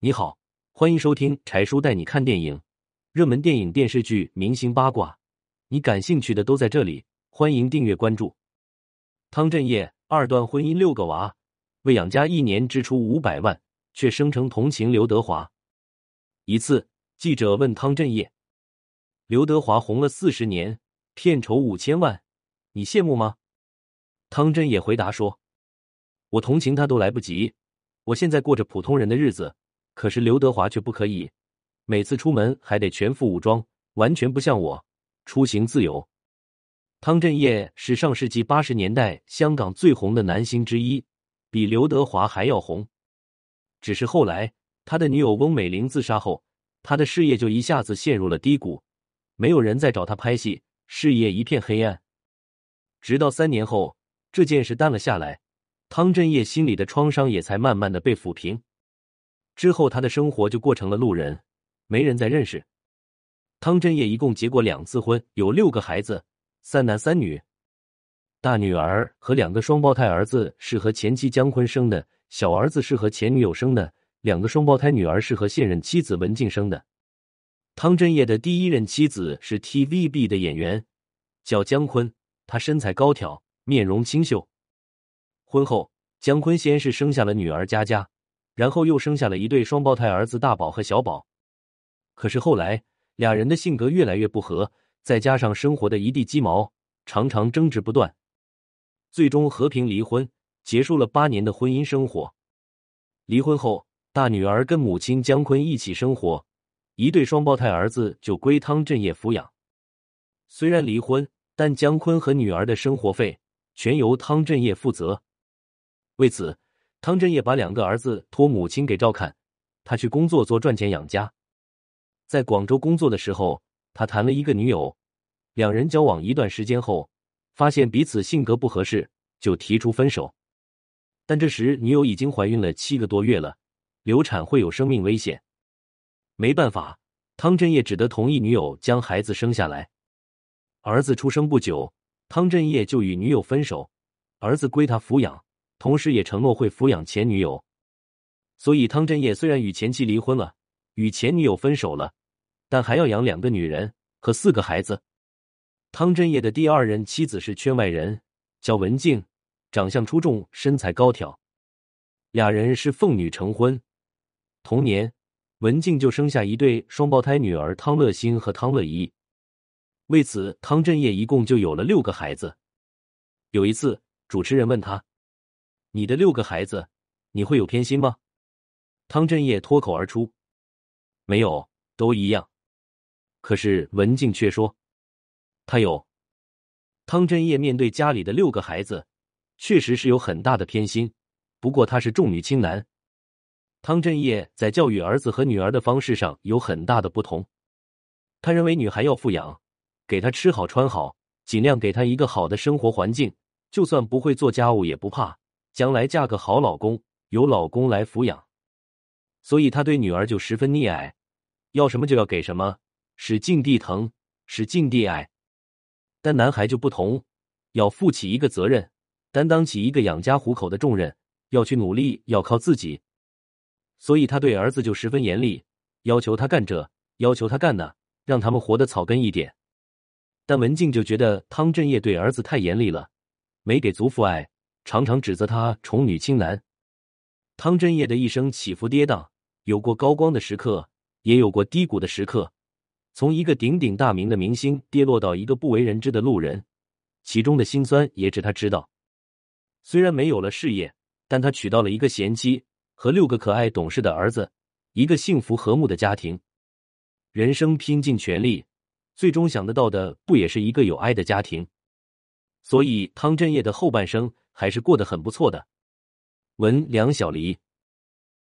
你好，欢迎收听柴叔带你看电影，热门电影、电视剧、明星八卦，你感兴趣的都在这里。欢迎订阅关注。汤镇业二段婚姻六个娃，为养家一年支出五百万，却声称同情刘德华。一次，记者问汤镇业：“刘德华红了四十年，片酬五千万，你羡慕吗？”汤镇业回答说：“我同情他都来不及，我现在过着普通人的日子。”可是刘德华却不可以，每次出门还得全副武装，完全不像我出行自由。汤镇业是上世纪八十年代香港最红的男星之一，比刘德华还要红。只是后来他的女友翁美玲自杀后，他的事业就一下子陷入了低谷，没有人再找他拍戏，事业一片黑暗。直到三年后，这件事淡了下来，汤镇业心里的创伤也才慢慢的被抚平。之后，他的生活就过成了路人，没人再认识。汤镇业一共结过两次婚，有六个孩子，三男三女。大女儿和两个双胞胎儿子是和前妻姜昆生的，小儿子是和前女友生的，两个双胞胎女儿是和现任妻子文静生的。汤镇业的第一任妻子是 TVB 的演员，叫姜昆，她身材高挑，面容清秀。婚后，姜昆先是生下了女儿佳佳。然后又生下了一对双胞胎儿子大宝和小宝，可是后来俩人的性格越来越不合，再加上生活的一地鸡毛，常常争执不断，最终和平离婚，结束了八年的婚姻生活。离婚后，大女儿跟母亲姜昆一起生活，一对双胞胎儿子就归汤镇业抚养。虽然离婚，但姜昆和女儿的生活费全由汤镇业负责。为此。汤镇业把两个儿子托母亲给照看，他去工作做赚钱养家。在广州工作的时候，他谈了一个女友，两人交往一段时间后，发现彼此性格不合适，就提出分手。但这时女友已经怀孕了七个多月了，流产会有生命危险。没办法，汤镇业只得同意女友将孩子生下来。儿子出生不久，汤镇业就与女友分手，儿子归他抚养。同时也承诺会抚养前女友，所以汤镇业虽然与前妻离婚了，与前女友分手了，但还要养两个女人和四个孩子。汤镇业的第二任妻子是圈外人，叫文静，长相出众，身材高挑，俩人是奉女成婚。同年，文静就生下一对双胞胎女儿汤乐欣和汤乐怡，为此汤镇业一共就有了六个孩子。有一次，主持人问他。你的六个孩子，你会有偏心吗？汤镇业脱口而出：“没有，都一样。”可是文静却说：“他有。”汤镇业面对家里的六个孩子，确实是有很大的偏心。不过他是重女轻男，汤镇业在教育儿子和女儿的方式上有很大的不同。他认为女孩要富养，给她吃好穿好，尽量给她一个好的生活环境，就算不会做家务也不怕。将来嫁个好老公，由老公来抚养，所以他对女儿就十分溺爱，要什么就要给什么，使劲地疼，使劲地爱。但男孩就不同，要负起一个责任，担当起一个养家糊口的重任，要去努力，要靠自己。所以他对儿子就十分严厉，要求他干这，要求他干那，让他们活得草根一点。但文静就觉得汤镇业对儿子太严厉了，没给足父爱。常常指责他宠女轻男。汤镇业的一生起伏跌宕，有过高光的时刻，也有过低谷的时刻。从一个鼎鼎大名的明星跌落到一个不为人知的路人，其中的辛酸也只他知道。虽然没有了事业，但他娶到了一个贤妻和六个可爱懂事的儿子，一个幸福和睦的家庭。人生拼尽全力，最终想得到的不也是一个有爱的家庭？所以汤镇业的后半生。还是过得很不错的。文梁小黎。